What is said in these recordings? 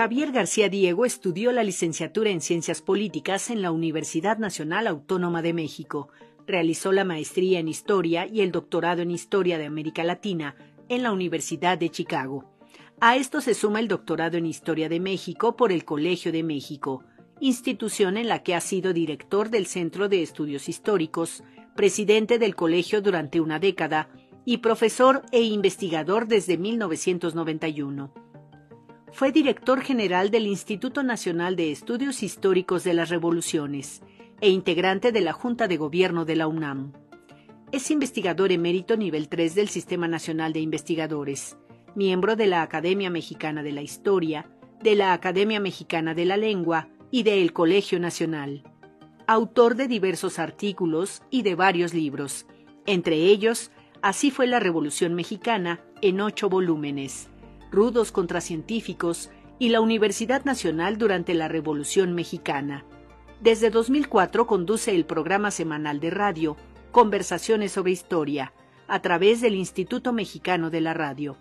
Javier García Diego estudió la licenciatura en Ciencias Políticas en la Universidad Nacional Autónoma de México. Realizó la maestría en Historia y el doctorado en Historia de América Latina en la Universidad de Chicago. A esto se suma el doctorado en Historia de México por el Colegio de México, institución en la que ha sido director del Centro de Estudios Históricos, presidente del colegio durante una década y profesor e investigador desde 1991. Fue director general del Instituto Nacional de Estudios Históricos de las Revoluciones e integrante de la Junta de Gobierno de la UNAM. Es investigador emérito nivel 3 del Sistema Nacional de Investigadores, miembro de la Academia Mexicana de la Historia, de la Academia Mexicana de la Lengua y de El Colegio Nacional. Autor de diversos artículos y de varios libros, entre ellos Así fue la Revolución Mexicana en ocho volúmenes rudos contracientíficos y la Universidad Nacional durante la Revolución Mexicana. Desde 2004 conduce el programa semanal de radio Conversaciones sobre Historia, a través del Instituto Mexicano de la Radio.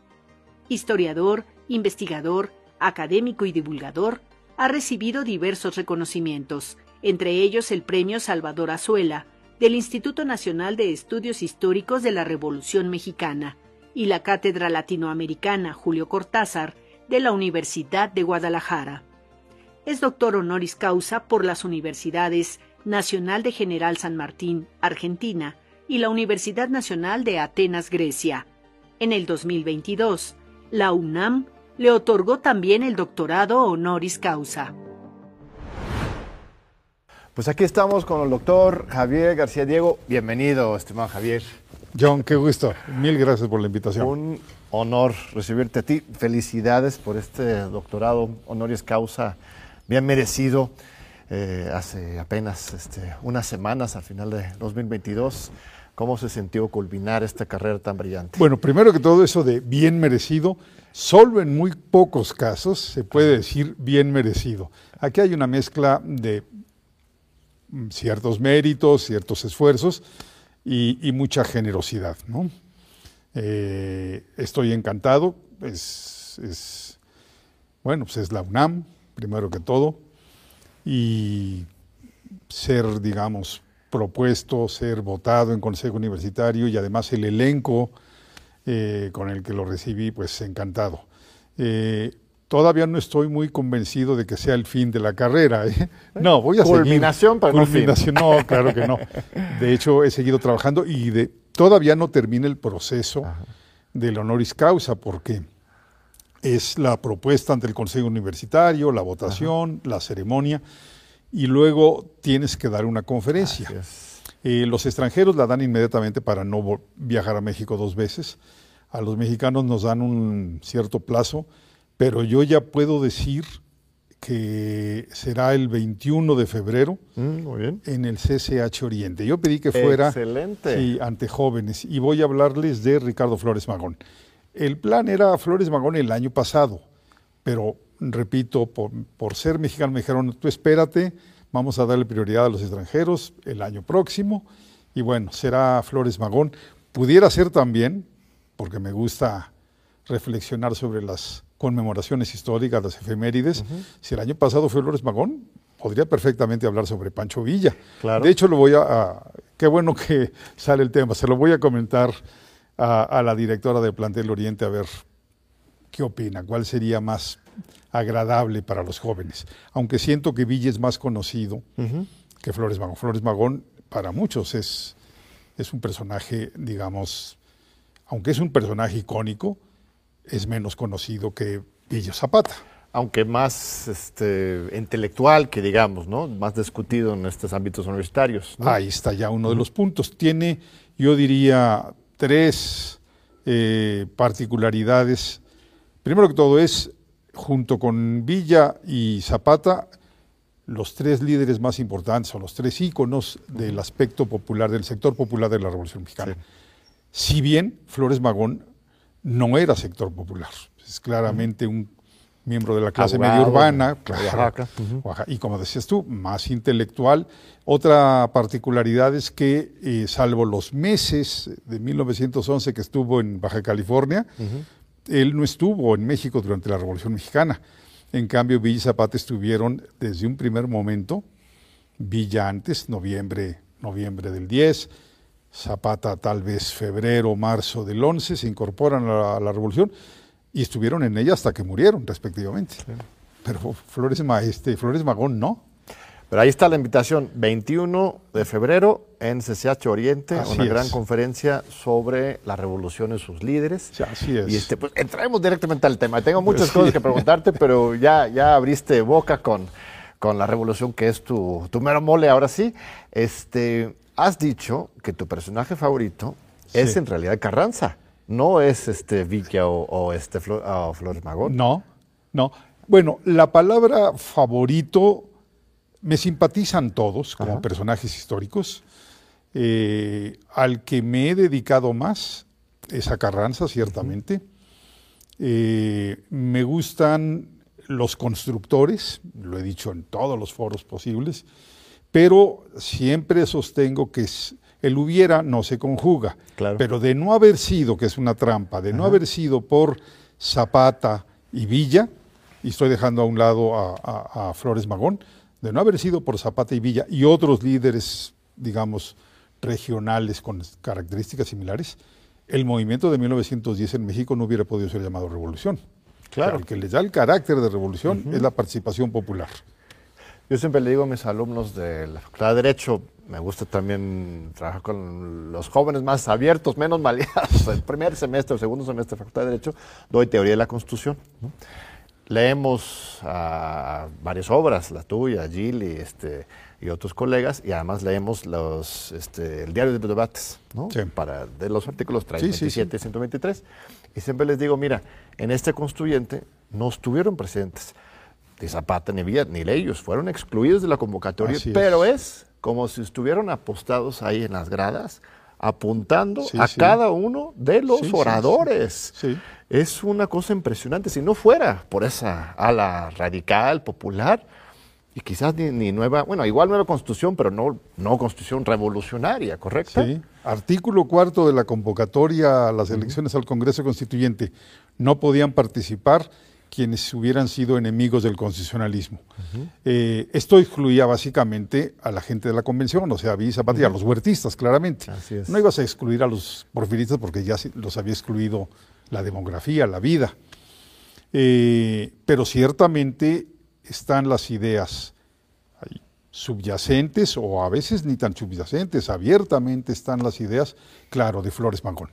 Historiador, investigador, académico y divulgador, ha recibido diversos reconocimientos, entre ellos el Premio Salvador Azuela, del Instituto Nacional de Estudios Históricos de la Revolución Mexicana, y la Cátedra Latinoamericana Julio Cortázar de la Universidad de Guadalajara. Es doctor honoris causa por las universidades Nacional de General San Martín, Argentina, y la Universidad Nacional de Atenas, Grecia. En el 2022, la UNAM le otorgó también el doctorado honoris causa. Pues aquí estamos con el doctor Javier García Diego. Bienvenido, estimado Javier. John, qué gusto. Mil gracias por la invitación. Un honor recibirte a ti. Felicidades por este doctorado honoris causa bien merecido. Eh, hace apenas este, unas semanas, al final de 2022, ¿cómo se sintió culminar esta carrera tan brillante? Bueno, primero que todo eso de bien merecido, solo en muy pocos casos se puede decir bien merecido. Aquí hay una mezcla de ciertos méritos, ciertos esfuerzos, y, mucha generosidad. ¿no? Eh, estoy encantado, es, bueno, pues es la UNAM, primero que todo, y ser, digamos, propuesto, ser votado en Consejo Universitario y además el elenco eh, con el que lo recibí, pues encantado. Eh, todavía no estoy muy convencido de que sea el fin de la carrera. ¿eh? No, voy a Culminación para Culminación, no, claro que no. De hecho, he seguido trabajando y de, todavía no termina el proceso del honoris causa porque es la propuesta ante el Consejo Universitario, la votación, la ceremonia y luego tienes que dar una conferencia. Eh, los extranjeros la dan inmediatamente para no viajar a México dos veces. A los mexicanos nos dan un cierto plazo pero yo ya puedo decir que será el 21 de febrero mm, en el CCH Oriente. Yo pedí que fuera Excelente. ante jóvenes y voy a hablarles de Ricardo Flores Magón. El plan era Flores Magón el año pasado, pero repito, por, por ser mexicano me dijeron, tú espérate, vamos a darle prioridad a los extranjeros el año próximo y bueno, será Flores Magón. Pudiera ser también, porque me gusta reflexionar sobre las conmemoraciones históricas, las efemérides. Si el año pasado fue Flores Magón, podría perfectamente hablar sobre Pancho Villa. De hecho, lo voy a, qué bueno que sale el tema, se lo voy a comentar a, la directora de Plantel Oriente a ver qué opina, cuál sería más agradable para los jóvenes. Aunque siento que Villa es más conocido que Flores Magón. Flores Magón para muchos es, es un personaje, digamos, aunque es un personaje icónico, es menos conocido que Villa Zapata. Aunque más este, intelectual que digamos, ¿no? Más discutido en estos ámbitos universitarios. Ahí está ya uno de los puntos. Tiene, yo diría, tres eh, particularidades. Primero que todo es, junto con Villa y Zapata, los tres líderes más importantes o los tres íconos del aspecto popular, del sector popular de la Revolución Mexicana. Si bien Flores Magón no era sector popular, es claramente un miembro de la clase media urbana, y como decías tú, más intelectual. Otra particularidad es que, eh, salvo los meses de 1911 que estuvo en Baja California, él no estuvo en México durante la Revolución Mexicana. En cambio, Villa y Zapata estuvieron desde un primer momento, Villa antes, noviembre, noviembre del 10, Zapata tal vez febrero, marzo del 11, se incorporan a la, revolución y estuvieron en ella hasta que murieron, respectivamente. Pero Flores, este, Flores Magón no. Pero ahí está la invitación, 21 de febrero en CCH Oriente, una gran conferencia sobre la revolución y sus líderes. así es. Y este, pues entremos directamente al tema. Tengo muchas cosas que preguntarte, pero ya, ya abriste boca con, con la revolución que es tu, tu mero mole ahora sí. Este, has dicho que tu personaje favorito es en realidad Carranza, no es este Villa o, este Flores Magón. No, no. Bueno, la palabra favorito me simpatizan todos como personajes históricos. Eh, al que me he dedicado más es a Carranza, ciertamente. Eh, me gustan los constructores, lo he dicho en todos los foros posibles pero siempre sostengo que el hubiera no se conjuga. Pero de no haber sido, que es una trampa, de no haber sido por Zapata y Villa, y estoy dejando a un lado a, Flores Magón, de no haber sido por Zapata y Villa y otros líderes, digamos, regionales con características similares, el movimiento de 1910 en México no hubiera podido ser llamado revolución. Claro. el que le da el carácter de revolución es la participación popular. Yo siempre le digo a mis alumnos de la Facultad de Derecho, me gusta también trabajar con los jóvenes más abiertos, menos maleados. El primer semestre, el segundo semestre de Facultad de Derecho, doy teoría de la Constitución. Leemos varias obras, la tuya, Gili este, y otros colegas, y además leemos los, este, el diario de los debates, ¿no? Para, de los artículos 327 y 123. Y siempre les digo, mira, en este constituyente no estuvieron presentes de Zapata ni Villa, ni ellos, fueron excluidos de la convocatoria, pero es. como si estuvieran apostados ahí en las gradas, apuntando a cada uno de los oradores. Es una cosa impresionante. Si no fuera por esa ala radical, popular, y quizás ni, nueva, bueno, igual nueva constitución, pero no, no constitución revolucionaria, ¿correcto? Sí. Artículo cuarto de la convocatoria a las elecciones al Congreso Constituyente. No podían participar quienes hubieran sido enemigos del constitucionalismo. Eh, esto excluía básicamente a la gente de la convención, o sea, a Villa a los huertistas, claramente. No ibas a excluir a los porfiristas porque ya los había excluido la demografía, la vida. Eh, pero ciertamente están las ideas subyacentes o a veces ni tan subyacentes, abiertamente están las ideas, claro, de Flores Magón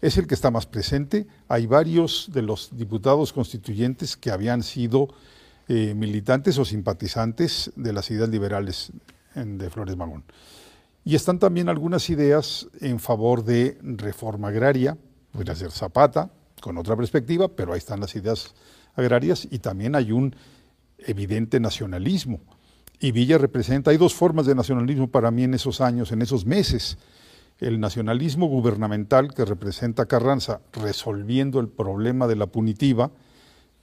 es el que está más presente. Hay varios de los diputados constituyentes que habían sido eh, militantes o simpatizantes de las ideas liberales de Flores Magón. Y están también algunas ideas en favor de reforma agraria, podría ser Zapata, con otra perspectiva, pero ahí están las ideas agrarias y también hay un evidente nacionalismo. Y Villa representa, hay dos formas de nacionalismo para mí en esos años, en esos meses el nacionalismo gubernamental que representa Carranza resolviendo el problema de la punitiva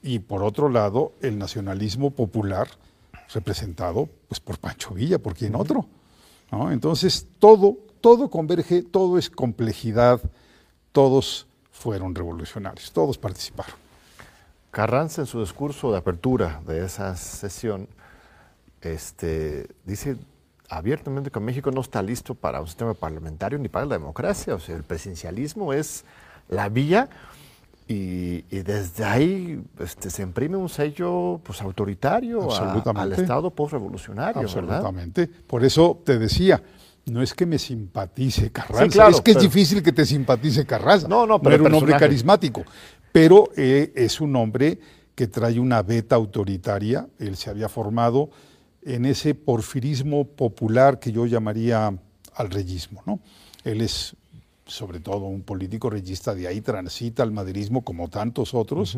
y por otro lado el nacionalismo popular representado pues por Pancho Villa, por quien otro. Entonces todo, todo converge, todo es complejidad, todos fueron revolucionarios, todos participaron. Carranza en su discurso de apertura de esa sesión este, dice abiertamente que México no está listo para un sistema parlamentario ni para la democracia. O sea, el presidencialismo es la vía y, desde ahí este, se imprime un sello pues, autoritario al Estado postrevolucionario. Absolutamente. Por eso te decía, no es que me simpatice Carranza, es que es difícil que te simpatice Carranza. No, no, pero. era un hombre carismático. Pero eh, es un hombre que trae una beta autoritaria. Él se había formado en ese porfirismo popular que yo llamaría al reyismo. ¿no? Él es sobre todo un político reyista, de ahí transita al maderismo como tantos otros,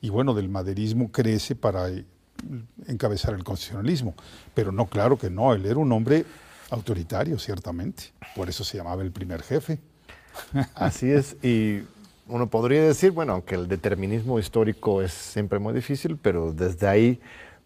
y bueno, del maderismo crece para encabezar el constitucionalismo. Pero no, claro que no, él era un hombre autoritario, ciertamente, por eso se llamaba el primer jefe. Así es, y uno podría decir, bueno, aunque el determinismo histórico es siempre muy difícil, pero desde ahí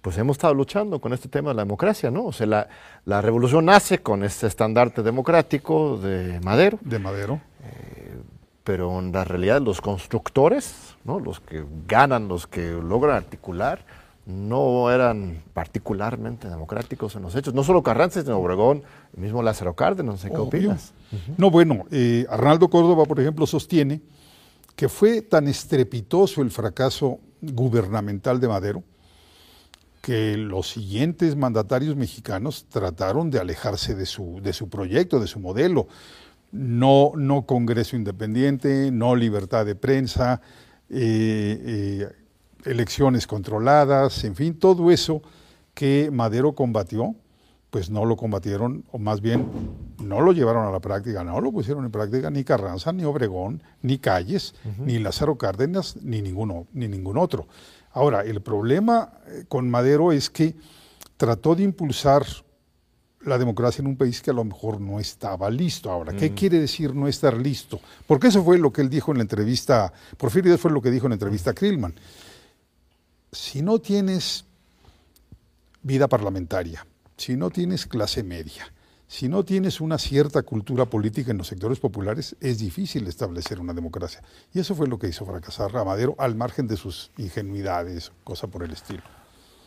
pues hemos estado luchando con este tema de la democracia, ¿no? O sea, la, revolución nace con este estandarte democrático de Madero. De Madero. Eh, pero en la realidad los constructores, ¿no? los que ganan, los que logran articular, no eran particularmente democráticos en los hechos. No solo Carranza, sino Obregón, el mismo Lázaro Cárdenas, qué opinas. No, bueno, eh, Arnaldo Córdoba, por ejemplo, sostiene que fue tan estrepitoso el fracaso gubernamental de Madero que los siguientes mandatarios mexicanos trataron de alejarse de su, de su proyecto, de su modelo. No, no Congreso Independiente, no libertad de prensa, eh, eh, elecciones controladas, en fin, todo eso que Madero combatió, pues no lo combatieron, o más bien no lo llevaron a la práctica, no lo pusieron en práctica ni Carranza, ni Obregón, ni Calles, ni Lázaro Cárdenas, ni ninguno, ni ningún otro. Ahora, el problema eh, con Madero es que trató de impulsar la democracia en un país que a lo mejor no estaba listo. Ahora, ¿qué quiere decir no estar listo? Porque eso fue lo que él dijo en la entrevista, Porfirio fue lo que dijo en la entrevista a Krillman si no tienes vida parlamentaria, si no tienes clase media, si no tienes una cierta cultura política en los sectores populares, es difícil establecer una democracia. Y eso fue lo que hizo fracasar a Madero, al margen de sus ingenuidades, cosa por el estilo.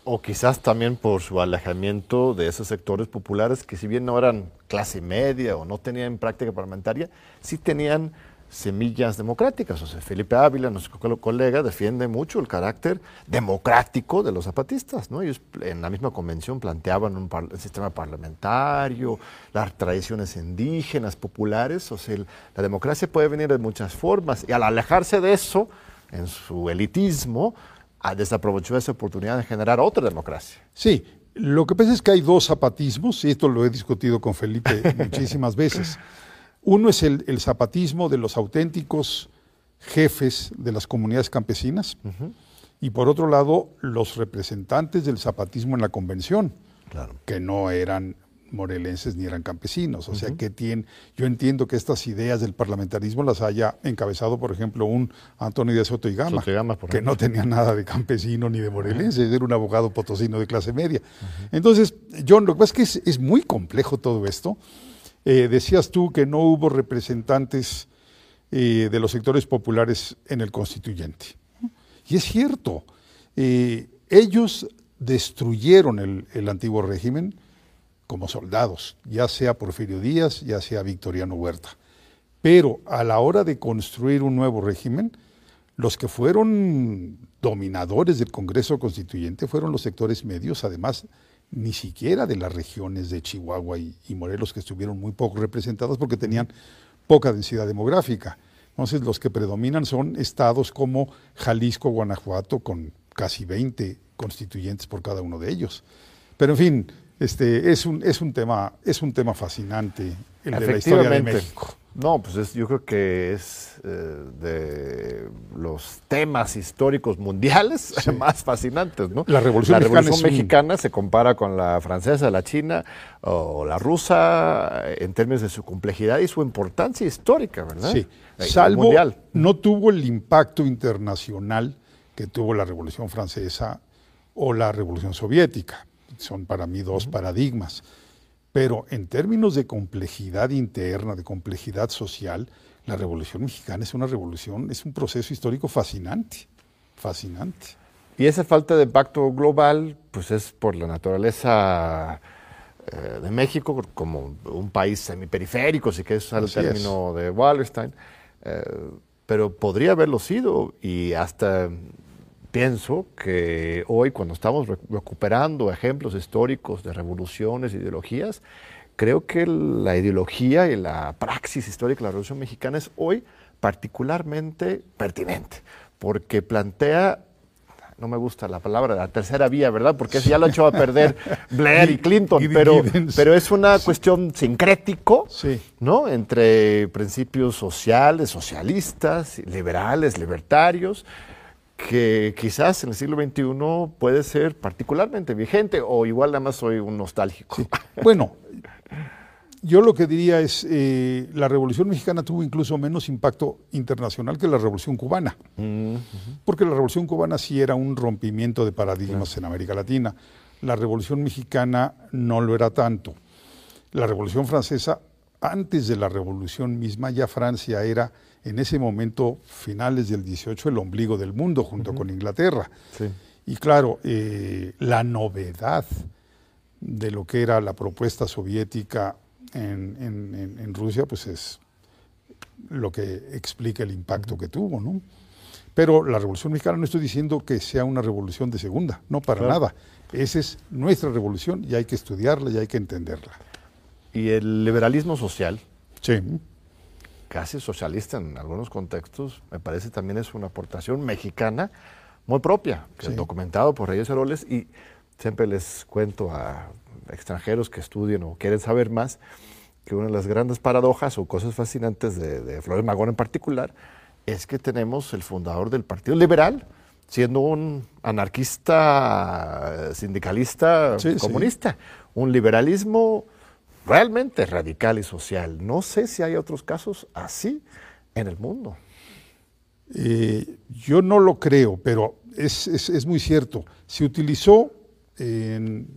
O quizás también por su alejamiento de esos sectores populares que si bien no eran clase media o no tenían práctica parlamentaria, sí tenían semillas democráticas. O sea, Felipe Ávila, nuestro colega, defiende mucho el carácter democrático de los zapatistas. ¿no? Ellos en la misma convención planteaban un, sistema parlamentario, las tradiciones indígenas, populares. O sea, la democracia puede venir de muchas formas. Y al alejarse de eso, en su elitismo, desaprovechó esa oportunidad de generar otra democracia. Sí, lo que pasa es que hay dos zapatismos, y esto lo he discutido con Felipe muchísimas veces. Uno es el, zapatismo de los auténticos jefes de las comunidades campesinas y por otro lado los representantes del zapatismo en la convención, que no eran morelenses ni eran campesinos. O sea que tienen, yo entiendo que estas ideas del parlamentarismo las haya encabezado, por ejemplo, un Antonio de Soto y Gama, que no tenía nada de campesino ni de morelense, era un abogado potosino de clase media. Entonces, John, lo que pasa es que es muy complejo todo esto. Eh, decías tú que no hubo representantes eh, de los sectores populares en el constituyente. Y es cierto, eh, ellos destruyeron el, antiguo régimen como soldados, ya sea Porfirio Díaz, ya sea Victoriano Huerta. Pero a la hora de construir un nuevo régimen, los que fueron dominadores del Congreso Constituyente fueron los sectores medios, además ni siquiera de las regiones de Chihuahua y, Morelos, que estuvieron muy poco representadas porque tenían poca densidad demográfica. Entonces, los que predominan son estados como Jalisco, Guanajuato, con casi 20 constituyentes por cada uno de ellos. Pero, en fin, este, es, un, es, un tema, es un tema fascinante el de la historia de México. No, pues yo creo que es eh, de los temas históricos mundiales más fascinantes, ¿no? La Revolución, Mexicana, se compara con la francesa, la china o la rusa en términos de su complejidad y su importancia histórica, ¿verdad? Sí, eh, salvo no tuvo el impacto internacional que tuvo la Revolución Francesa o la Revolución Soviética. Son para mí dos paradigmas. Pero en términos de complejidad interna, de complejidad social, la Revolución Mexicana es una revolución, es un proceso histórico fascinante, fascinante. Y esa falta de pacto global, pues es por la naturaleza eh, de México como un país semiperiférico, si que es el término de Wallerstein, eh, pero podría haberlo sido y hasta pienso que hoy cuando estamos recuperando ejemplos históricos de revoluciones, ideologías, creo que la ideología y la praxis histórica de la Revolución Mexicana es hoy particularmente pertinente, porque plantea no me gusta la palabra, la tercera vía, ¿verdad? Porque ya lo ha hecho a perder Blair y Clinton, pero, pero es una cuestión sincrético, ¿no? Entre principios sociales, socialistas, liberales, libertarios, que quizás en el siglo XXI puede ser particularmente vigente o igual nada más soy un nostálgico. Bueno, yo lo que diría es, eh, la Revolución Mexicana tuvo incluso menos impacto internacional que la Revolución Cubana, mm, porque la Revolución Cubana sí era un rompimiento de paradigmas en América Latina. La Revolución Mexicana no lo era tanto. La Revolución Francesa, antes de la Revolución misma, ya Francia era en ese momento, finales del 18, el ombligo del mundo junto con Inglaterra. Y claro, eh, la novedad de lo que era la propuesta soviética en, Rusia, pues es lo que explica el impacto que tuvo, ¿no? Pero la Revolución Mexicana no estoy diciendo que sea una revolución de segunda, no para nada. Esa es nuestra revolución y hay que estudiarla y hay que entenderla. Y el liberalismo social, sí. Casi socialista en algunos contextos, me parece también es una aportación mexicana muy propia, documentado por Reyes Heroles y siempre les cuento a extranjeros que estudien o quieren saber más que una de las grandes paradojas o cosas fascinantes de, Flores Magón en particular es que tenemos el fundador del Partido Liberal siendo un anarquista, sindicalista, comunista, un liberalismo realmente radical y social. No sé si hay otros casos así en el mundo. Eh, yo no lo creo, pero es, muy cierto. Se utilizó en,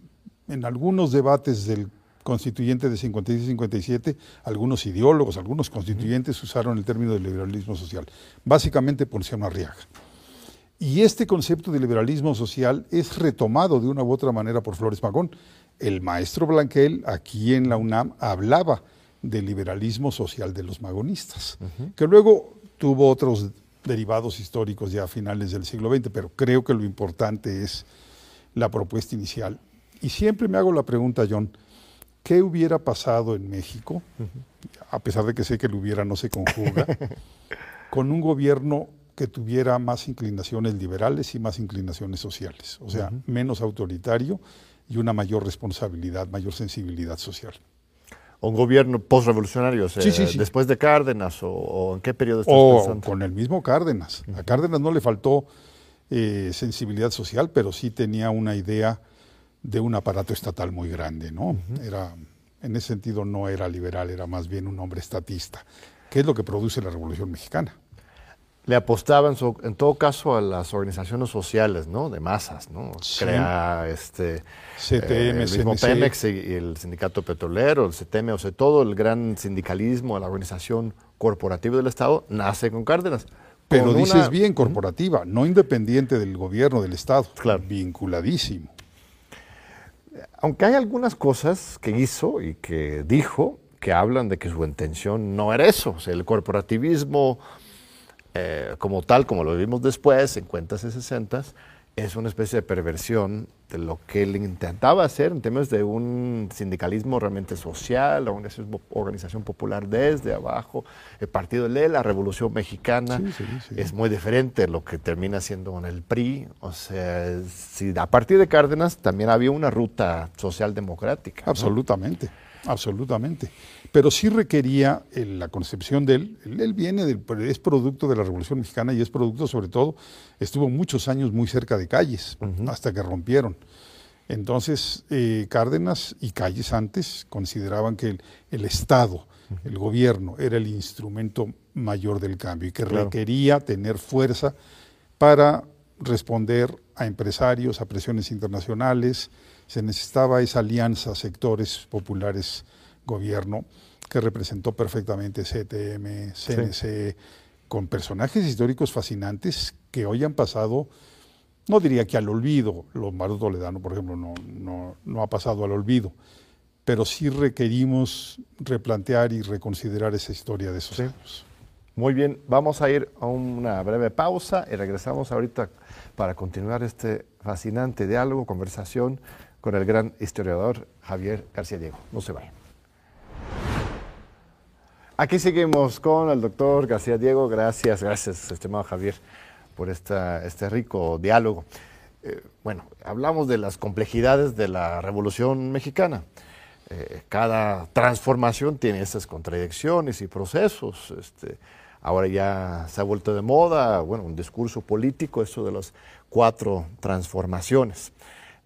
algunos debates del constituyente de 56 y 57, algunos ideólogos, algunos constituyentes usaron el término de liberalismo social, básicamente por Ponciano Arriaga. Y este concepto de liberalismo social es retomado de una u otra manera por Flores Magón. El maestro Blanquel, aquí en la UNAM, hablaba del liberalismo social de los magonistas, que luego tuvo otros derivados históricos ya a finales del siglo XX, pero creo que lo importante es la propuesta inicial. Y siempre me hago la pregunta, John, ¿qué hubiera pasado en México, a pesar de que sé que lo hubiera no se conjuga, con un gobierno que tuviera más inclinaciones liberales y más inclinaciones sociales? O sea, menos autoritario y una mayor responsabilidad, mayor sensibilidad social un gobierno postrevolucionario, después de Cárdenas o, en qué periodo estás o con el mismo Cárdenas. A Cárdenas no le faltó eh, sensibilidad social, pero sí tenía una idea de un aparato estatal muy grande, ¿no? Era en ese sentido no era liberal, era más bien un hombre estatista, que es lo que produce la Revolución Mexicana le apostaban en, todo caso a las organizaciones sociales, ¿no? De masas, ¿no? Crea este CTM, eh, el mismo Pemex y, el sindicato petrolero, el CTM, o sea, todo el gran sindicalismo, la organización corporativa del Estado nace con Cárdenas. Pero dices bien, corporativa, no independiente del gobierno del Estado, claro. vinculadísimo. Aunque hay algunas cosas que hizo y que dijo que hablan de que su intención no era eso, o sea, el corporativismo eh, como tal, como lo vimos después, en cuentas y 60, es una especie de perversión de lo que él intentaba hacer en términos de un sindicalismo realmente social, una organización popular desde abajo, el partido de la Revolución Mexicana, es muy diferente lo que termina siendo con el PRI, o sea, si a partir de Cárdenas también había una ruta social democrática. Absolutamente, absolutamente pero sí requería la concepción de él. Él viene, del, es producto de la Revolución Mexicana y es producto sobre todo, estuvo muchos años muy cerca de calles, hasta que rompieron. Entonces, eh, Cárdenas y Calles antes consideraban que el, Estado, el gobierno, era el instrumento mayor del cambio y que requería tener fuerza para responder a empresarios, a presiones internacionales. Se necesitaba esa alianza sectores populares gobierno que representó perfectamente CTM, CNC, con personajes históricos fascinantes que hoy han pasado, no diría que al olvido, Lombardo Toledano, por ejemplo, no, no, no ha pasado al olvido, pero sí requerimos replantear y reconsiderar esa historia de esos años. Muy bien, vamos a ir a una breve pausa y regresamos ahorita para continuar este fascinante diálogo, conversación con el gran historiador Javier García Diego. No se vayan. Aquí seguimos con el doctor García Diego. Gracias, gracias, estimado Javier, por esta, este rico diálogo. Eh, bueno, hablamos de las complejidades de la Revolución Mexicana. Eh, cada transformación tiene estas contradicciones y procesos. Este, ahora ya se ha vuelto de moda, bueno, un discurso político, eso de las cuatro transformaciones.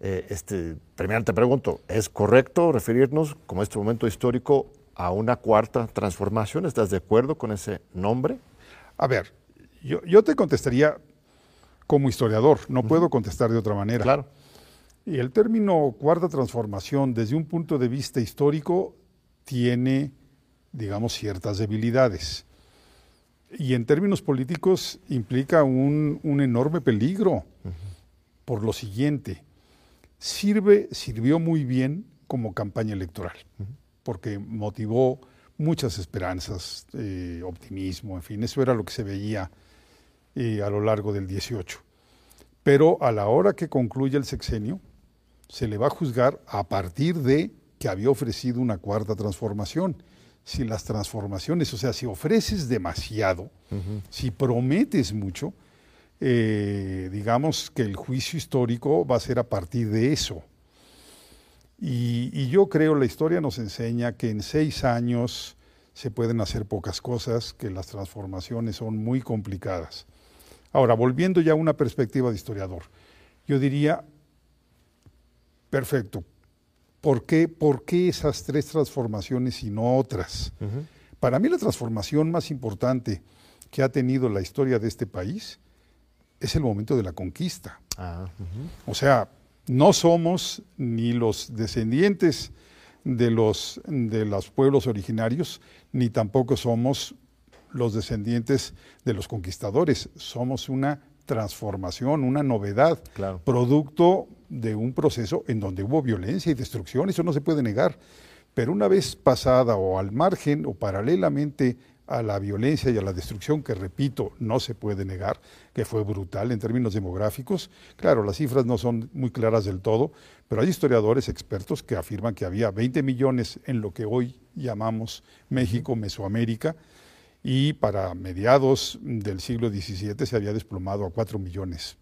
Eh, este, primero te pregunto, ¿es correcto referirnos como este momento histórico a una cuarta transformación. ¿Estás de acuerdo con ese nombre? A ver, yo, te contestaría como historiador, no puedo contestar de otra manera. Claro. Y el término cuarta transformación, desde un punto de vista histórico, tiene, digamos, ciertas debilidades. Y en términos políticos implica un, enorme peligro, por lo siguiente, sirve, sirvió muy bien como campaña electoral, porque motivó muchas esperanzas, eh, optimismo, en fin, eso era lo que se veía eh, a lo largo del 18. Pero a la hora que concluye el sexenio, se le va a juzgar a partir de que había ofrecido una cuarta transformación. Si las transformaciones, o sea, si ofreces demasiado, si prometes mucho, eh, digamos que el juicio histórico va a ser a partir de eso. Y, yo creo la historia nos enseña que en seis años se pueden hacer pocas cosas, que las transformaciones son muy complicadas. Ahora, volviendo ya a una perspectiva de historiador, yo diría, perfecto, ¿por qué, por qué esas tres transformaciones y no otras? Para mí la transformación más importante que ha tenido la historia de este país es el momento de la conquista. Ah, o sea, no somos ni los descendientes de los, de los pueblos originarios, ni tampoco somos los descendientes de los conquistadores. Somos una transformación, una novedad, producto de un proceso en donde hubo violencia y destrucción, eso no se puede negar. Pero una vez pasada o al margen o paralelamente a la violencia y a la destrucción, que repito, no se puede negar, que fue brutal en términos demográficos. Claro, las cifras no son muy claras del todo, pero hay historiadores expertos que afirman que había 20 millones en lo que hoy llamamos México, Mesoamérica, y para mediados del siglo XVII se había desplomado a 4 millones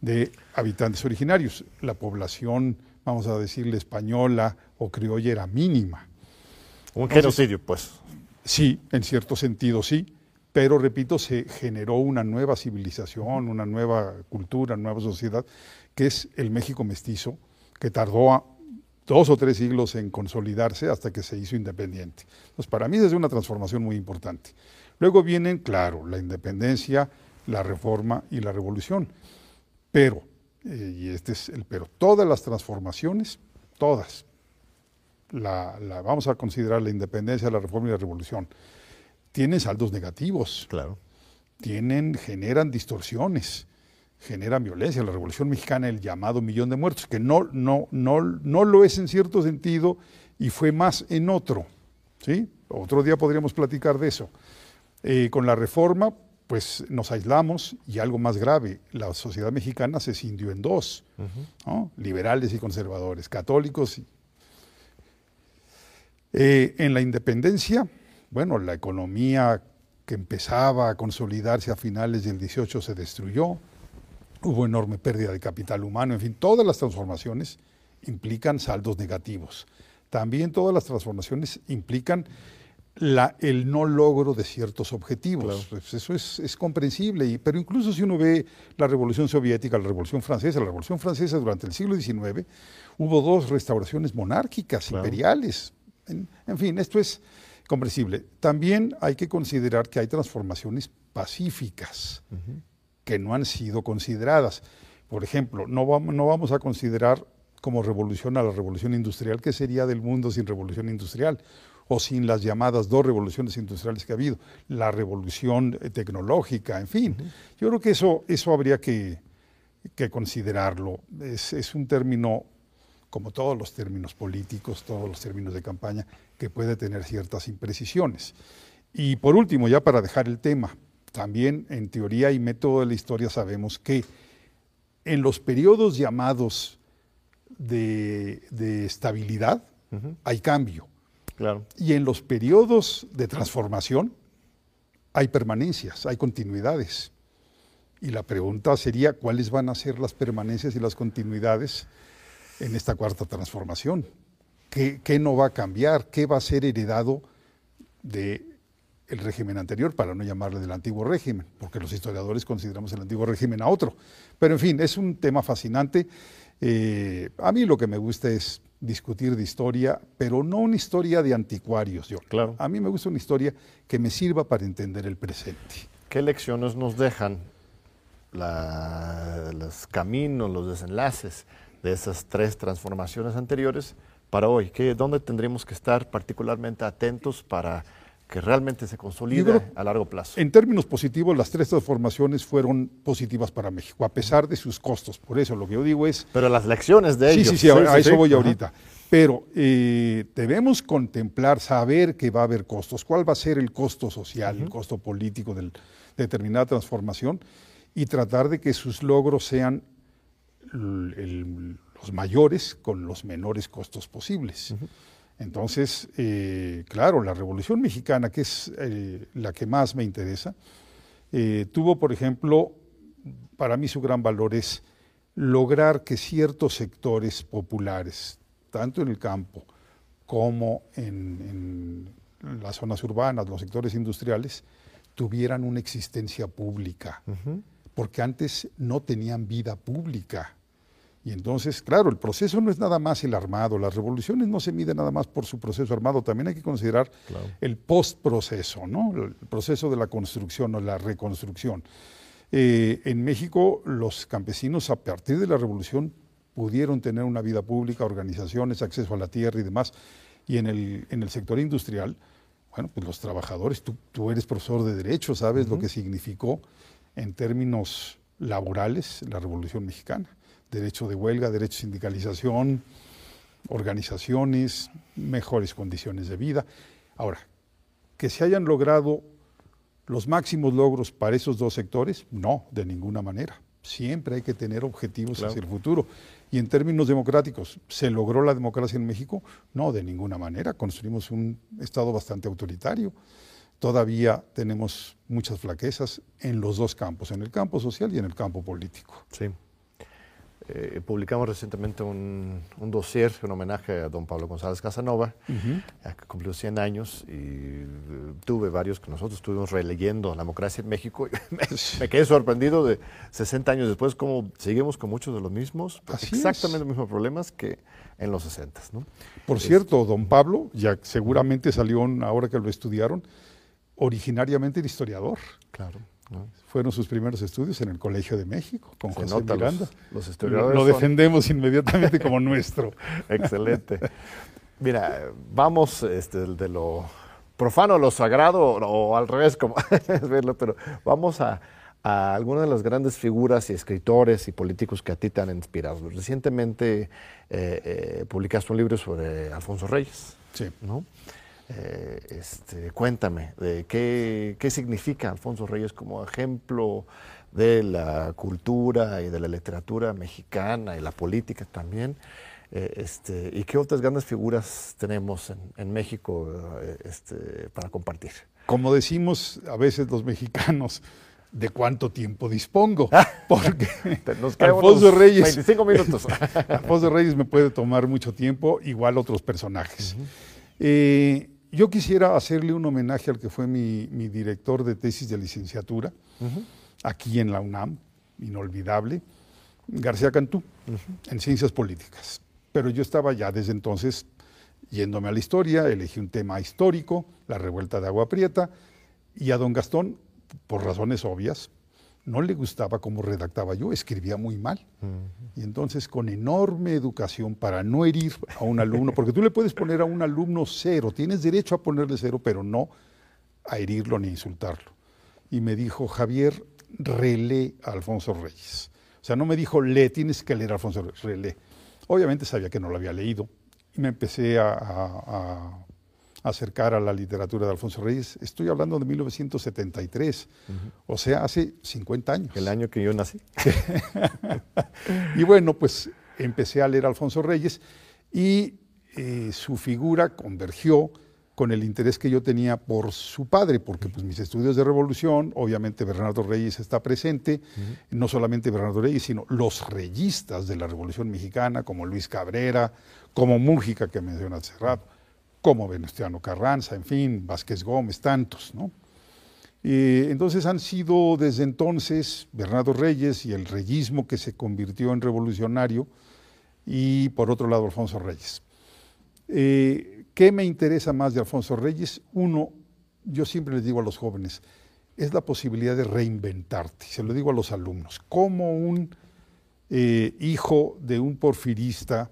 de habitantes originarios. La población, vamos a decirle, española o criolla era mínima. Un genocidio, pues. Sí, en cierto sentido sí, pero repito, se generó una nueva civilización, una nueva cultura, una nueva sociedad, que es el México mestizo, que tardó dos o tres siglos en consolidarse hasta que se hizo independiente. Entonces, para mí es una transformación muy importante. Luego vienen, claro, la independencia, la reforma y la revolución. Pero, eh, y este es el pero, todas las transformaciones, todas, la, vamos a considerar la independencia, la reforma y la revolución, tienen saldos negativos. Claro. Tienen, generan distorsiones, generan violencia. La Revolución Mexicana, el llamado millón de muertos, que no, no, no, no lo es en cierto sentido y fue más en otro. ¿sí? Otro día podríamos platicar de eso. Eh, con la reforma, pues nos aislamos y algo más grave, la sociedad mexicana se cindió en dos, liberales y conservadores, católicos y eh, en la independencia, bueno, la economía que empezaba a consolidarse a finales del 18 se destruyó, hubo enorme pérdida de capital humano, en fin, todas las transformaciones implican saldos negativos. También todas las transformaciones implican la, el no logro de ciertos objetivos. Pues eso es, comprensible, pero incluso si uno ve la Revolución Soviética, la Revolución Francesa, la Revolución Francesa durante el siglo XIX, hubo dos restauraciones monárquicas, imperiales, en, fin, esto es comprensible. También hay que considerar que hay transformaciones pacíficas que no han sido consideradas. Por ejemplo, no vamos, no vamos a considerar como revolución a la revolución industrial, que sería del mundo sin revolución industrial o sin las llamadas dos revoluciones industriales que ha habido, la revolución tecnológica, en fin. Yo creo que eso, eso habría que, considerarlo. Es, es, un término como todos los términos políticos, todos los términos de campaña, que puede tener ciertas imprecisiones. Y por último, ya para dejar el tema, también en teoría y método de la historia sabemos que en los periodos llamados de, estabilidad hay cambio. Claro. Y en los periodos de transformación hay permanencias, hay continuidades. Y la pregunta sería, ¿cuáles van a ser las permanencias y las continuidades en esta cuarta transformación. ¿Qué, no va a cambiar? ¿Qué va a ser heredado del el régimen anterior, para no llamarle del antiguo régimen? Porque los historiadores consideramos el antiguo régimen a otro. Pero en fin, es un tema fascinante. Eh, a mí lo que me gusta es discutir de historia, pero no una historia de anticuarios. Yo. Claro. A mí me gusta una historia que me sirva para entender el presente. ¿Qué lecciones nos dejan los caminos, los desenlaces de esas tres transformaciones anteriores para hoy? ¿Qué, ¿Dónde tendríamos que estar particularmente atentos para que realmente se consolide a largo plazo. En términos positivos, las tres transformaciones fueron positivas para México, a pesar de sus costos. Por eso lo que yo digo es... Pero las lecciones de ellos. Sí, sí, sí, a, eso voy ahorita. Pero eh, debemos contemplar, saber que va a haber costos. ¿Cuál va a ser el costo social, el costo político de determinada transformación? Y tratar de que sus logros sean los mayores con los menores costos posibles. Entonces, eh, claro, la Revolución Mexicana, que es eh, la que más me interesa, eh, tuvo, por ejemplo, para mí su gran valor es lograr que ciertos sectores populares, tanto en el campo como en, las zonas urbanas, los sectores industriales, tuvieran una existencia pública, porque antes no tenían vida pública. Y entonces, claro, el proceso no es nada más el armado, las revoluciones no se miden nada más por su proceso armado, también hay que considerar el postproceso, ¿no? el proceso de la construcción o la reconstrucción. Eh, en México, los campesinos a partir de la revolución pudieron tener una vida pública, organizaciones, acceso a la tierra y demás. Y en el, en el sector industrial, bueno, pues los trabajadores, tú, tú eres profesor de Derecho, sabes lo que significó en términos laborales la Revolución Mexicana derecho de huelga, derecho de sindicalización, organizaciones, mejores condiciones de vida. Ahora, que se hayan logrado los máximos logros para esos dos sectores, no, de ninguna manera. Siempre hay que tener objetivos hacia el futuro. Y en términos democráticos, ¿se logró la democracia en México? No, de ninguna manera. Construimos un Estado bastante autoritario. Todavía tenemos muchas flaquezas en los dos campos, en el campo social y en el campo político. Sí. Eh, publicamos recientemente un, un, dossier en homenaje a don Pablo González Casanova, que cumplió 100 años y eh, tuve varios que nosotros estuvimos releyendo La democracia en México. me, quedé sorprendido de 60 años después cómo seguimos con muchos de los mismos, exactamente los mismos problemas que en los 60. ¿no? Por cierto, don Pablo, ya seguramente salió ahora que lo estudiaron, originariamente el historiador. Claro. Fueron sus primeros estudios en el Colegio de México, con José Miranda. Los, historiadores lo, defendemos inmediatamente como nuestro. Excelente. Mira, vamos este, de lo profano a lo sagrado, o al revés, como verlo, pero vamos a, algunas de las grandes figuras y escritores y políticos que a ti te han inspirado. Recientemente eh, eh, publicaste un libro sobre Alfonso Reyes. Sí. ¿no? Eh, este, cuéntame, de qué, qué, significa Alfonso Reyes como ejemplo de la cultura y de la literatura mexicana y la política también. Eh, este, ¿Y qué otras grandes figuras tenemos en, México eh, este, para compartir? Como decimos a veces los mexicanos, ¿de cuánto tiempo dispongo? Porque Alfonso Reyes. 25 minutos. Alfonso Reyes me puede tomar mucho tiempo, igual otros personajes. Yo quisiera hacerle un homenaje al que fue mi, director de tesis de licenciatura, aquí en la UNAM, inolvidable, García Cantú, en ciencias políticas. Pero yo estaba ya desde entonces yéndome a la historia, elegí un tema histórico, la revuelta de Agua Prieta, y a don Gastón, por razones obvias, no le gustaba cómo redactaba yo, escribía muy mal. Y entonces con enorme educación para no herir a un alumno, porque tú le puedes poner a un alumno cero, tienes derecho a ponerle cero, pero no a herirlo ni insultarlo. Y me dijo, Javier, relee a Alfonso Reyes. O sea, no me dijo, lee, tienes que leer a Alfonso Reyes, relee. Obviamente sabía que no lo había leído y me empecé a acercar a la literatura de Alfonso Reyes. Estoy hablando de 1973, o sea, hace 50 años. El año que yo nací. y bueno, pues empecé a leer a Alfonso Reyes y eh, su figura convergió con el interés que yo tenía por su padre, porque pues mis estudios de revolución, obviamente Bernardo Reyes está presente, no solamente Bernardo Reyes, sino los reyistas de la Revolución Mexicana, como Luis Cabrera, como Mújica, que menciona hace rato, como Venustiano Carranza, en fin, Vázquez Gómez, tantos, ¿no? entonces han sido desde entonces Bernardo Reyes y el reyismo que se convirtió en revolucionario y por otro lado Alfonso Reyes. Eh, ¿Qué me interesa más de Alfonso Reyes? Uno, yo siempre les digo a los jóvenes, es la posibilidad de reinventarte, se lo digo a los alumnos, como un eh, hijo de un porfirista,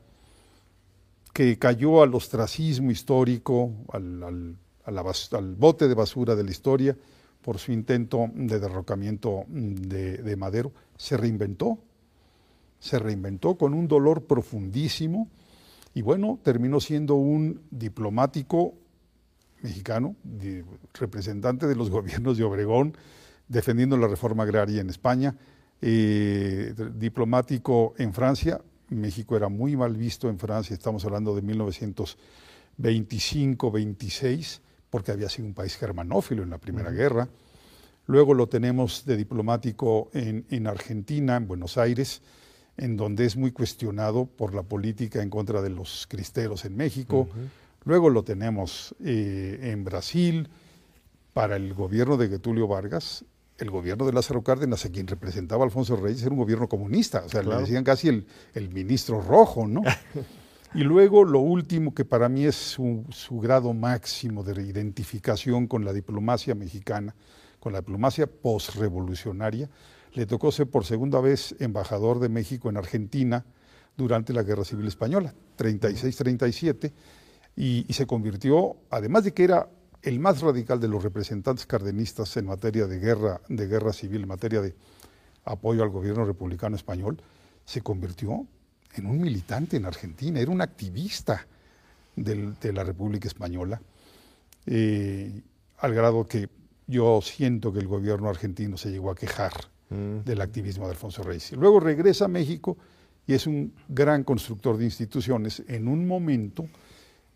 que cayó al ostracismo histórico, al, al bote de basura de la historia por su intento de derrocamiento de, de Madero. Se reinventó, se reinventó con un dolor profundísimo y bueno, terminó siendo un diplomático mexicano, representante de los gobiernos de Obregón, defendiendo la reforma agraria en España, eh, diplomático en Francia. México era muy mal visto en Francia, estamos hablando de 1925-26, porque había sido un país germanófilo en la Primera Guerra. Luego lo tenemos de diplomático en, Argentina, en Buenos Aires, en donde es muy cuestionado por la política en contra de los cristeros en México. Luego lo tenemos eh, en Brasil, para el gobierno de Getulio Vargas, el gobierno de Lázaro Cárdenas, a quien representaba Alfonso Reyes, era un gobierno comunista, o sea, le decían casi el, el, ministro rojo, ¿no? y luego lo último que para mí es su, su, grado máximo de identificación con la diplomacia mexicana, con la diplomacia postrevolucionaria, le tocó ser por segunda vez embajador de México en Argentina durante la Guerra Civil Española, 36-37, y, y se convirtió, además de que era el más radical de los representantes cardenistas en materia de guerra, de guerra civil, en materia de apoyo al gobierno republicano español, se convirtió en un militante en Argentina, era un activista de la República Española, eh, al grado que yo siento que el gobierno argentino se llegó a quejar mm. del activismo de Alfonso Reyes. Luego regresa a México y es un gran constructor de instituciones en un momento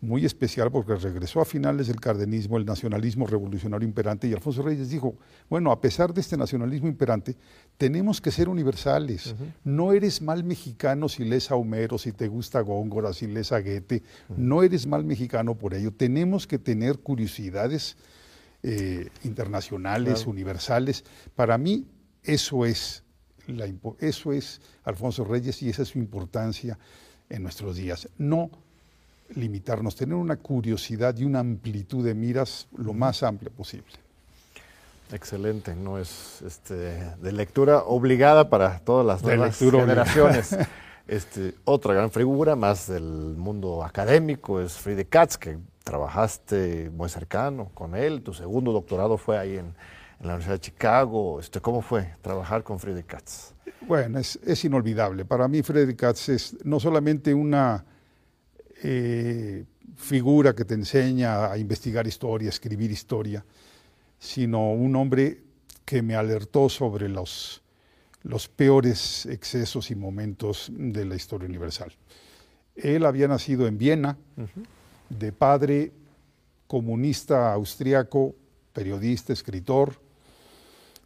muy especial porque regresó a finales del cardenismo, el nacionalismo revolucionario imperante, y Alfonso Reyes dijo, bueno, a pesar de este nacionalismo imperante, tenemos que ser universales. No eres mal mexicano si lees a Homero, si te gusta Góngora, si lees a Goethe, no eres mal mexicano por ello. Tenemos que tener curiosidades eh, internacionales, universales. Para mí, eso es, la, eso es Alfonso Reyes y esa es su importancia en nuestros días. No limitarnos, tener una curiosidad y una amplitud de miras lo más amplia posible. Excelente, no es este, de lectura obligada para todas las nuevas generaciones. este, otra gran figura más del mundo académico es Friede Katz, que trabajaste muy cercano con él. Tu segundo doctorado fue ahí en, la Universidad de Chicago. Este, ¿Cómo fue trabajar con Friede Katz? Bueno, es, es inolvidable. Para mí Friede Katz es no solamente una eh, figura que te enseña a investigar historia, a escribir historia, sino un hombre que me alertó sobre los, los peores excesos y momentos de la historia universal. Él había nacido en Viena, de padre comunista austriaco, periodista, escritor,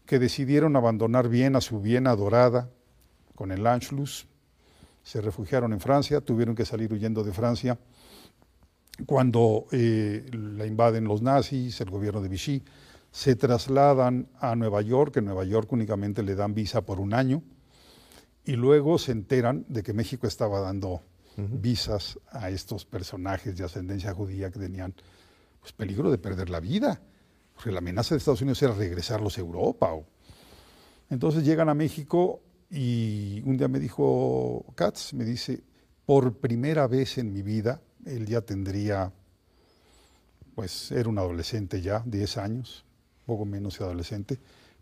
que decidieron abandonar Viena, su Viena dorada, con el Anschluss, se refugiaron en Francia, tuvieron que salir huyendo de Francia. Cuando eh, la invaden los nazis, el gobierno de Vichy, se trasladan a Nueva York, en Nueva York únicamente le dan visa por un año, y luego se enteran de que México estaba dando visas a estos personajes de ascendencia judía que tenían pues, peligro de perder la vida, porque la amenaza de Estados Unidos era regresarlos a Europa. Entonces llegan a México y un día me dijo Katz, me dice, por primera vez en mi vida, él ya tendría, pues era un adolescente ya, 10 años, poco menos adolescente,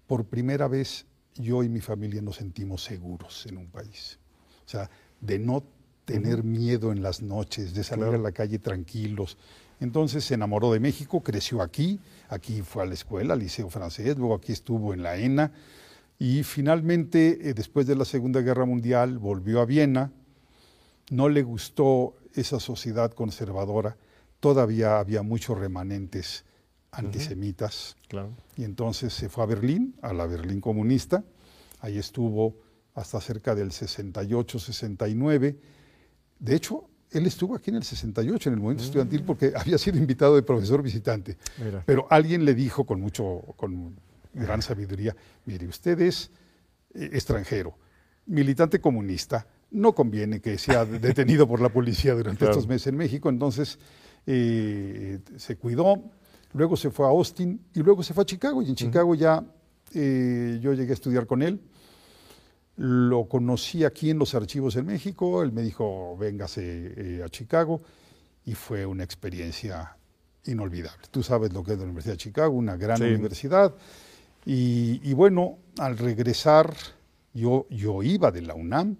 por primera vez yo y mi familia nos sentimos seguros en un país. O sea, de no tener miedo en las noches, de salir a la calle tranquilos. Entonces se enamoró de México, creció aquí, aquí fue a la escuela, al liceo francés, luego aquí estuvo en la ENA, y finalmente, eh, después de la Segunda Guerra Mundial, volvió a Viena. No le gustó esa sociedad conservadora. Todavía había muchos remanentes antisemitas. Y entonces se fue a Berlín, a la Berlín comunista. Ahí estuvo hasta cerca del 68, 69. De hecho, él estuvo aquí en el 68, en el movimiento estudiantil, porque había sido invitado de profesor visitante. Pero alguien le dijo con mucho, con gran sabiduría, mire, usted es eh, extranjero, militante comunista, no conviene que sea detenido por la policía durante estos meses en México, entonces eh, se cuidó, luego se fue a Austin y luego se fue a Chicago, y en Chicago ya eh, yo llegué a estudiar con él, lo conocí aquí en los archivos en México, él me dijo, véngase a Chicago, y fue una experiencia inolvidable. Tú sabes lo que es la Universidad de Chicago, una gran universidad. Y, bueno, al regresar, yo, yo iba de la UNAM,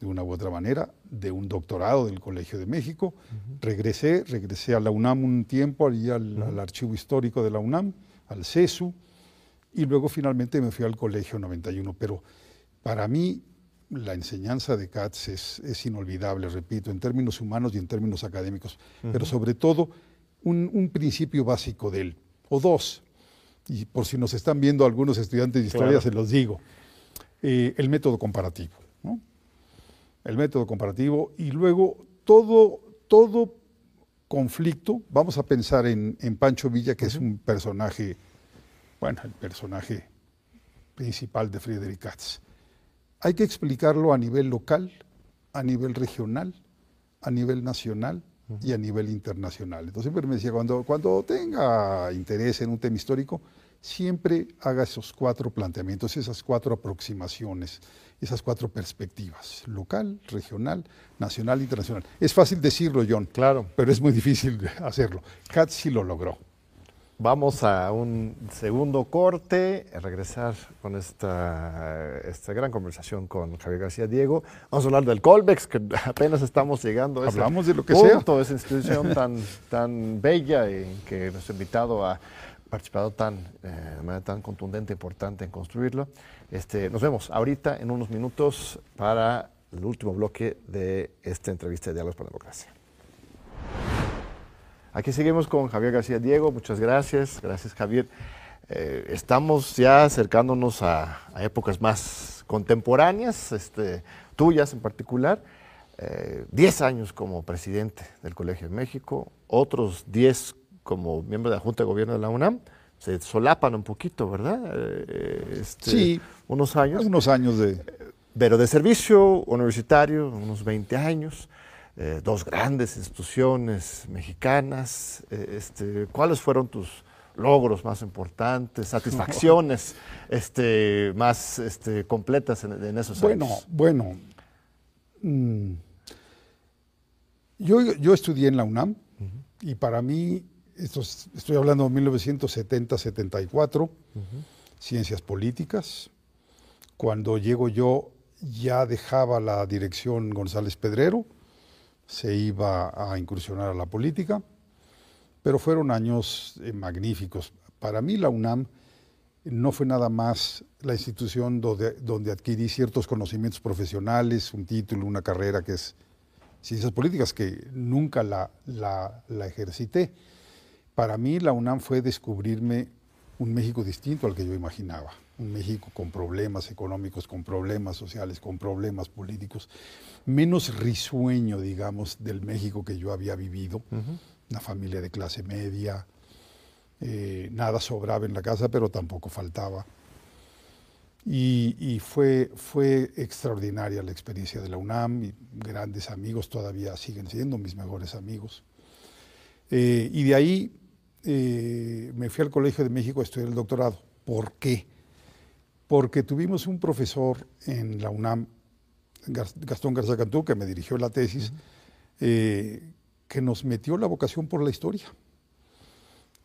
de una u otra manera, de un doctorado del Colegio de México. Regresé, regresé a la UNAM un tiempo, allí al, archivo histórico de la UNAM, al CESU, y luego finalmente me fui al Colegio 91. Pero para mí la enseñanza de Katz es, inolvidable, repito, en términos humanos y en términos académicos, pero sobre todo un, principio básico de él, o dos, y por si nos están viendo algunos estudiantes de historia, se los digo, eh, el método comparativo. El método comparativo y luego todo, todo conflicto, vamos a pensar en, Pancho Villa, que es un personaje, bueno, el personaje principal de Friedrich Katz. Hay que explicarlo a nivel local, a nivel regional, a nivel nacional y a nivel internacional. Entonces siempre me decía, cuando, cuando tenga interés en un tema histórico, siempre haga esos cuatro planteamientos, esas cuatro aproximaciones, esas cuatro perspectivas, local, regional, nacional, internacional. Es fácil decirlo, John, claro. pero es muy difícil hacerlo. Katz sí lo logró. Vamos a un segundo corte, a regresar con esta, esta gran conversación con Javier García Diego. Vamos a hablar del Colbex, que apenas estamos llegando a Hablamos de lo que sea. esa institución tan, tan bella y que nos ha invitado a participado tan, eh, de manera tan contundente e importante en construirlo. Este, nos vemos ahorita en unos minutos para el último bloque de esta entrevista de Diálogos por la Democracia. Aquí seguimos con Javier García Diego, muchas gracias, gracias Javier. Eh, estamos ya acercándonos a, épocas más contemporáneas, este, tuyas en particular. Eh, diez años como presidente del Colegio de México, otros diez como miembro de la Junta de Gobierno de la UNAM. Se solapan un poquito, ¿verdad? Eh, este, sí. Unos años. Unos años de... Pero de servicio universitario, unos 20 años. Eh, dos grandes instituciones mexicanas. Eh, este, ¿Cuáles fueron tus logros más importantes, satisfacciones este, más este, completas en, esos años? Bueno, bueno. Mm, yo, yo, estudié en la UNAM y para mí, esto estoy hablando de 1970-74, ciencias políticas. Cuando llego yo ya dejaba la dirección González Pedrero se iba a incursionar a la política, pero fueron años eh, magníficos. Para mí la UNAM no fue nada más la institución donde, donde, adquirí ciertos conocimientos profesionales, un título, una carrera que es ciencias políticas, que nunca la, ejercité. Para mí la UNAM fue descubrirme un México distinto al que yo imaginaba un México con problemas económicos, con problemas sociales, con problemas políticos, menos risueño, digamos, del México que yo había vivido, una familia de clase media, eh, nada sobraba en la casa, pero tampoco faltaba. Y, fue, fue extraordinaria la experiencia de la UNAM, y grandes amigos todavía siguen siendo mis mejores amigos. Eh, y de ahí eh, me fui al Colegio de México a estudiar el doctorado. ¿Por qué? Porque tuvimos un profesor en la UNAM, Gastón Garza Cantú, que me dirigió la tesis, eh, que nos metió la vocación por la historia.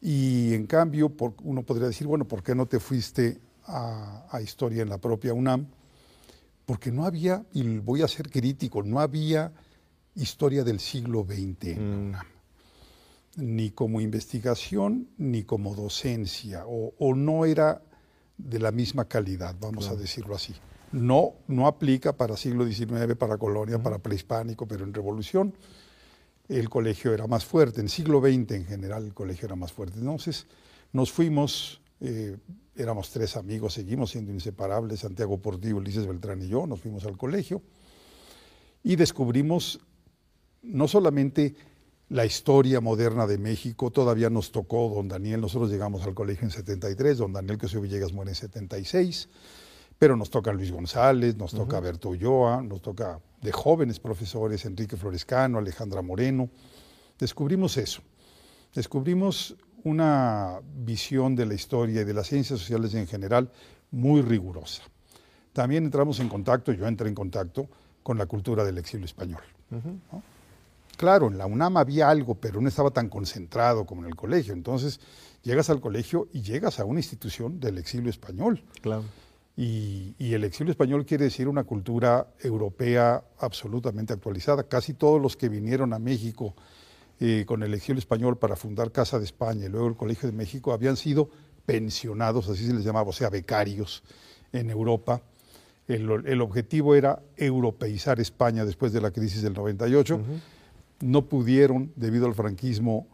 Y en cambio, uno podría decir, bueno, ¿por qué no te fuiste a, historia en la propia UNAM? Porque no había, y voy a ser crítico, no había historia del siglo XX en la mm. UNAM. Ni como investigación, ni como docencia, o no era de la misma calidad, vamos a decirlo así. No, no aplica para siglo XIX, para colonia, para prehispánico, pero en revolución el colegio era más fuerte. En siglo XX en general el colegio era más fuerte. Entonces nos fuimos, eh, éramos tres amigos, seguimos siendo inseparables, Santiago Portillo, Ulises Beltrán y yo, nos fuimos al colegio y descubrimos no solamente la historia moderna de México. Todavía nos tocó don Daniel, nosotros llegamos al colegio en 73, don Daniel que Villegas muere en 76, pero nos toca Luis González, nos toca Berto Ulloa, nos toca de jóvenes profesores, Enrique Florescano, Alejandra Moreno. Descubrimos eso, descubrimos una visión de la historia y de las ciencias sociales en general muy rigurosa. También entramos en contacto, yo entré en contacto con la cultura del exilio español Claro, en la UNAM había algo, pero no estaba tan concentrado como en el colegio. Entonces, llegas al colegio y llegas a una institución del exilio español. Claro. Y, el exilio español quiere decir una cultura europea absolutamente actualizada. Casi todos los que vinieron a México eh, con el exilio español para fundar Casa de España y luego el Colegio de México habían sido pensionados, así se les llamaba, o sea, becarios en Europa. El, objetivo era europeizar España después de la crisis del 98. No pudieron, debido al franquismo,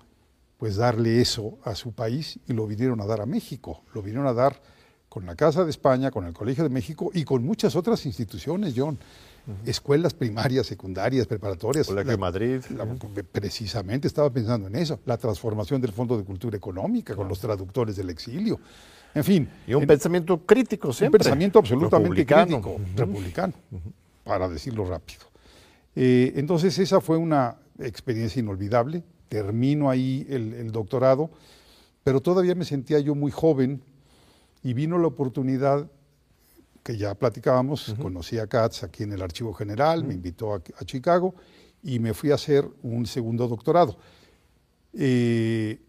pues darle eso a su país y lo vinieron a dar a México. Lo vinieron a dar con la Casa de España, con el Colegio de México y con muchas otras instituciones, John. Escuelas primarias, secundarias, preparatorias. Colegio de Madrid. precisamente estaba pensando en eso. La transformación del Fondo de Cultura Económica con los traductores del exilio. En fin. Y un pensamiento crítico siempre. Un pensamiento absolutamente crítico, republicano, para decirlo rápido. Eh, entonces esa fue una experiencia inolvidable. Termino ahí el doctorado, pero todavía me sentía yo muy joven y vino la oportunidad que ya platicábamos, conocí a Katz aquí en el Archivo General, me invitó a, Chicago y me fui a hacer un segundo doctorado. Eh,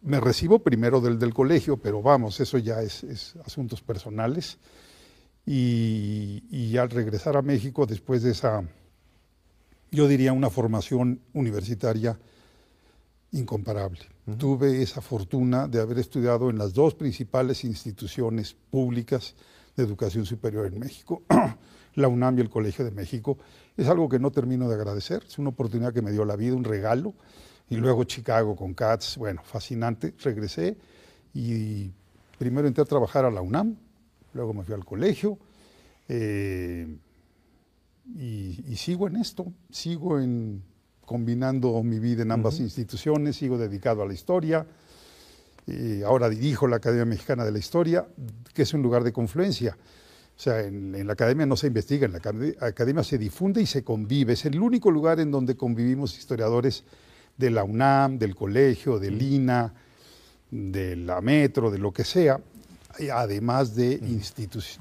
me recibo primero del del colegio, pero vamos, eso ya es, asuntos personales. Y, y, al regresar a México, después de esa, yo diría, una formación universitaria incomparable. Tuve esa fortuna de haber estudiado en las dos principales instituciones públicas de educación superior en México, la UNAM y el Colegio de México. Es algo que no termino de agradecer, es una oportunidad que me dio la vida, un regalo. Y luego Chicago con Katz, bueno, fascinante. Regresé y primero entré a trabajar a la UNAM, luego me fui al colegio. Eh, y, sigo en esto, sigo en combinando mi vida en ambas instituciones, sigo dedicado a la historia. y ahora dirijo la Academia Mexicana de la Historia, que es un lugar de confluencia. O sea, en, la academia no se investiga, en la academia se difunde y se convive. Es el único lugar en donde convivimos historiadores de la UNAM, del colegio, del INA, de la Metro, de lo que sea, además de,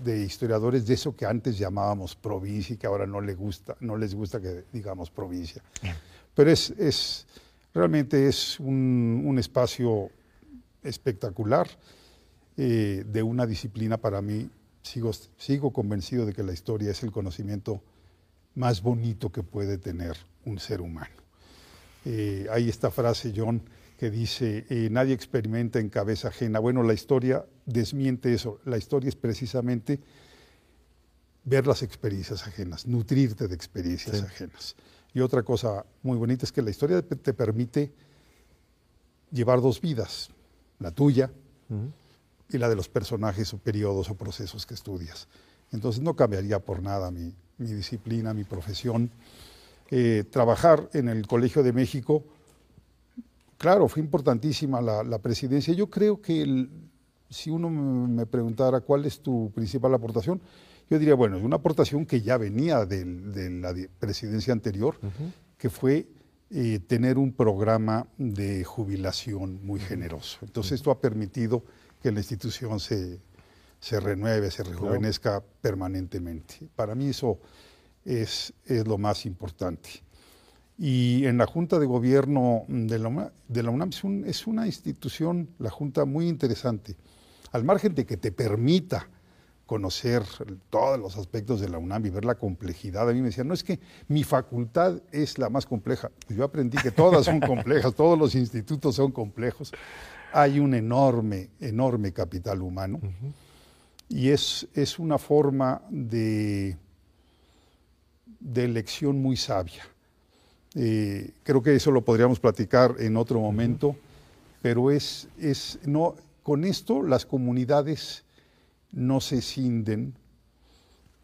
de historiadores de eso que antes llamábamos provincia y que ahora no, gusta, no les gusta que digamos provincia. Pero es, realmente es un, espacio espectacular eh, de una disciplina para mí. Sigo, sigo convencido de que la historia es el conocimiento más bonito que puede tener un ser humano. Eh, hay esta frase, John, que dice, eh, nadie experimenta en cabeza ajena. Bueno, la historia desmiente eso. La historia es precisamente ver las experiencias ajenas, nutrirte de experiencias ajenas. Y otra cosa muy bonita es que la historia te permite llevar dos vidas, la tuya y la de los personajes o periodos o procesos que estudias. Entonces no cambiaría por nada mi, disciplina, mi profesión. Eh, trabajar en el Colegio de México, claro, fue importantísima la, presidencia. Yo creo que si uno me preguntara cuál es tu principal aportación, yo diría, bueno, es una aportación que ya venía de, la presidencia anterior, que fue eh, tener un programa de jubilación muy generoso. Entonces esto ha permitido que la institución se, renueve, se rejuvenezca permanentemente. Para mí eso es, es, lo más importante. Y en la Junta de Gobierno de la, de la UNAM es, es, una institución, la Junta, muy interesante. Al margen de que te permita conocer todos los aspectos de la UNAM y ver la complejidad. A mí me decían, no es que mi facultad es la más compleja. Yo aprendí que todas son complejas, todos los institutos son complejos. Hay un enorme, enorme capital humano y es, es una forma de, de elección muy sabia. Eh, creo que eso lo podríamos platicar en otro momento, pero es, es no, con esto las comunidades no se cinden,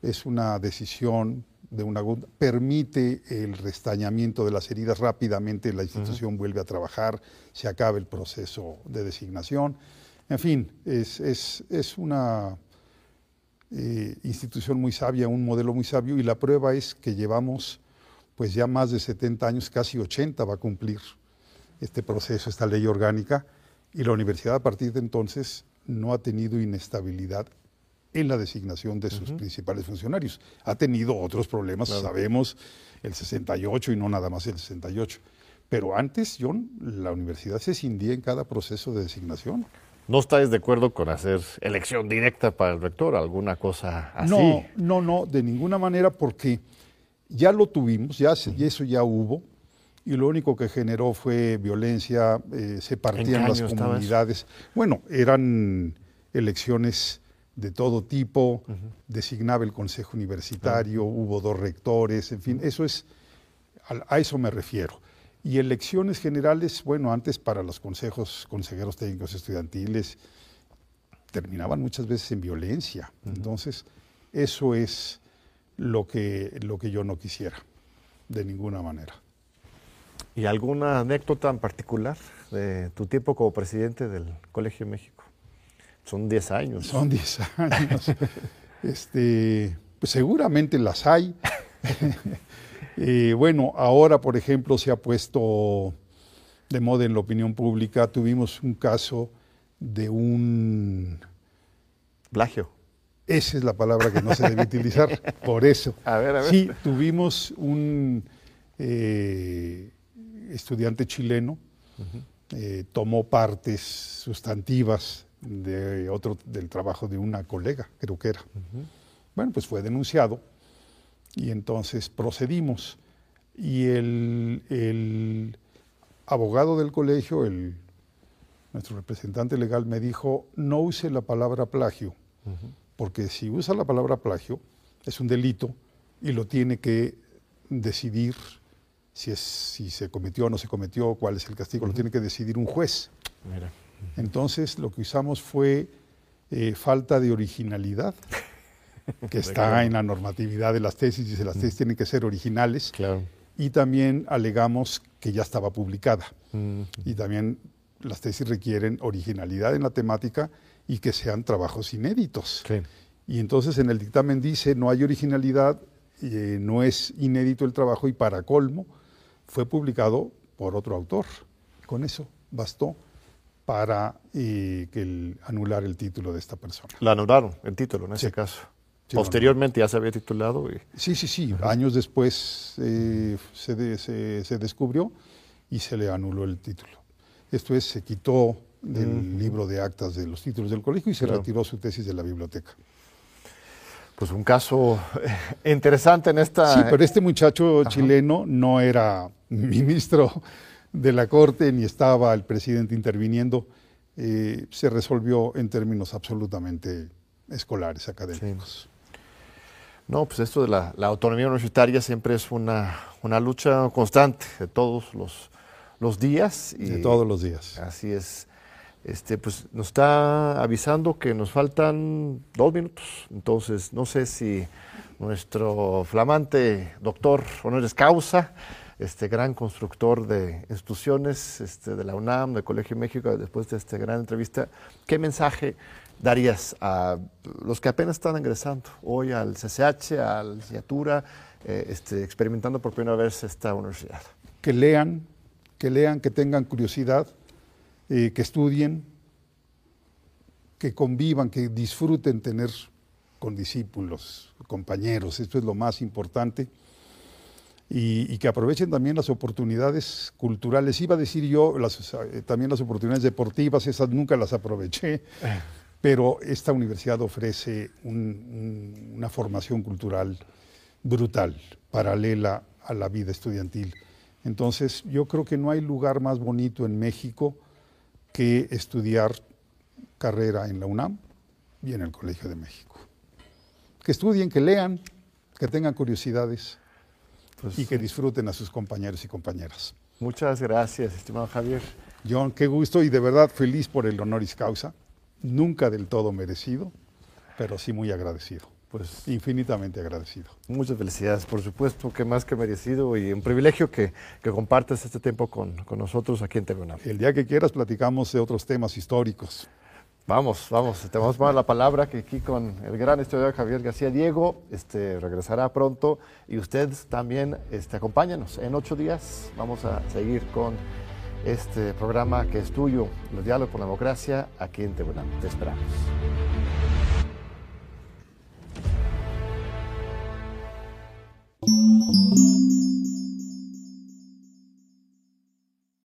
es una decisión de una permite el restañamiento de las heridas rápidamente, la institución vuelve a trabajar, se acaba el proceso de designación. En fin, es, una eh, institución muy sabia, un modelo muy sabio, y la prueba es que llevamos pues ya más de 70 años, casi 80 va a cumplir este proceso, esta ley orgánica, y la universidad a partir de entonces no ha tenido inestabilidad en la designación de sus principales funcionarios. Ha tenido otros problemas, sabemos, el 68 y no nada más el 68. Pero antes, John, la universidad se cindía en cada proceso de designación. ¿No estáis de acuerdo con hacer elección directa para el rector, alguna cosa así? No, no, no, de ninguna manera, porque ya lo tuvimos, ya y eso ya hubo, y lo único que generó fue violencia, eh, se partían las comunidades. Bueno, eran elecciones de todo tipo, designaba el consejo universitario, hubo dos rectores, en fin, eso es, a, eso me refiero. Y elecciones generales, bueno, antes para los consejos, consejeros técnicos estudiantiles, terminaban muchas veces en violencia. Entonces, eso es lo que, lo que yo no quisiera, de ninguna manera. ¿Y alguna anécdota en particular de tu tiempo como presidente del Colegio de México? Son 10 años. Son 10 años. este, pues seguramente las hay. Eh, bueno, ahora, por ejemplo, se ha puesto de moda en la opinión pública. Tuvimos un caso de un... Plagio. Esa es la palabra que no se debe utilizar, por eso. A ver, a ver. Sí, tuvimos un eh, estudiante chileno, eh, tomó partes sustantivas de otro, del trabajo de una colega, creo que era. Bueno, pues fue denunciado y entonces procedimos. Y el, abogado del colegio, el, nuestro representante legal, me dijo, no use la palabra plagio, porque si usa la palabra plagio es un delito y lo tiene que decidir si, es, si se cometió o no se cometió, cuál es el castigo, lo tiene que decidir un juez. Entonces lo que usamos fue eh, falta de originalidad, que está en la normatividad de las tesis, dice las tesis tienen que ser originales. Y también alegamos que ya estaba publicada. Y también las tesis requieren originalidad en la temática y que sean trabajos inéditos. Y entonces en el dictamen dice no hay originalidad, eh, no es inédito el trabajo y para colmo fue publicado por otro autor. Con eso bastó para eh, que anular el título de esta persona. La anularon, el título en ese caso. Posteriormente ya se había titulado. Sí, sí, sí. Años después eh, se, se, descubrió y se le anuló el título. Esto es, se quitó del libro de actas de los títulos del colegio y se retiró su tesis de la biblioteca. Pues un caso interesante en esta... Sí, pero este muchacho chileno no era ministro de la Corte ni estaba el presidente interviniendo. Eh, se resolvió en términos absolutamente escolares, académicos. No, pues esto de la, autonomía universitaria siempre es una, una, lucha constante de todos los, los días. Y de todos los días. Así es. Este, pues nos está avisando que nos faltan dos minutos. Entonces, no sé si nuestro flamante doctor honoris causa, este gran constructor de instituciones este, de la UNAM, del Colegio de México, después de esta gran entrevista, ¿qué mensaje darías a los que apenas están ingresando hoy al CCH, a la licenciatura, eh, este, experimentando por primera vez esta universidad? Que lean, que lean, que tengan curiosidad, eh, que estudien, que convivan, que disfruten tener con discípulos, compañeros, esto es lo más importante. Y, que aprovechen también las oportunidades culturales. Iba a decir yo, eh, también las oportunidades deportivas, esas nunca las aproveché pero esta universidad ofrece una formación cultural brutal, paralela a la vida estudiantil. Entonces, yo creo que no hay lugar más bonito en México que estudiar carrera en la UNAM y en el Colegio de México. Que estudien, que lean, que tengan curiosidades pues y que disfruten a sus compañeros y compañeras. Muchas gracias, estimado Javier. John, qué gusto y de verdad feliz por el honoris causa nunca del todo merecido, pero sí muy agradecido. Pues infinitamente agradecido. Muchas felicidades, por supuesto, que más que merecido y un privilegio que, que compartas este tiempo con, con nosotros aquí en TV El día que quieras platicamos de otros temas históricos. Vamos, vamos, te vamos a dar la palabra que aquí con el gran historiador Javier García Diego este, regresará pronto y ustedes también este, acompáñanos. En ocho días vamos a seguir con este programa que es tuyo, los diálogos por la democracia, aquí en Tribunal. Te esperamos.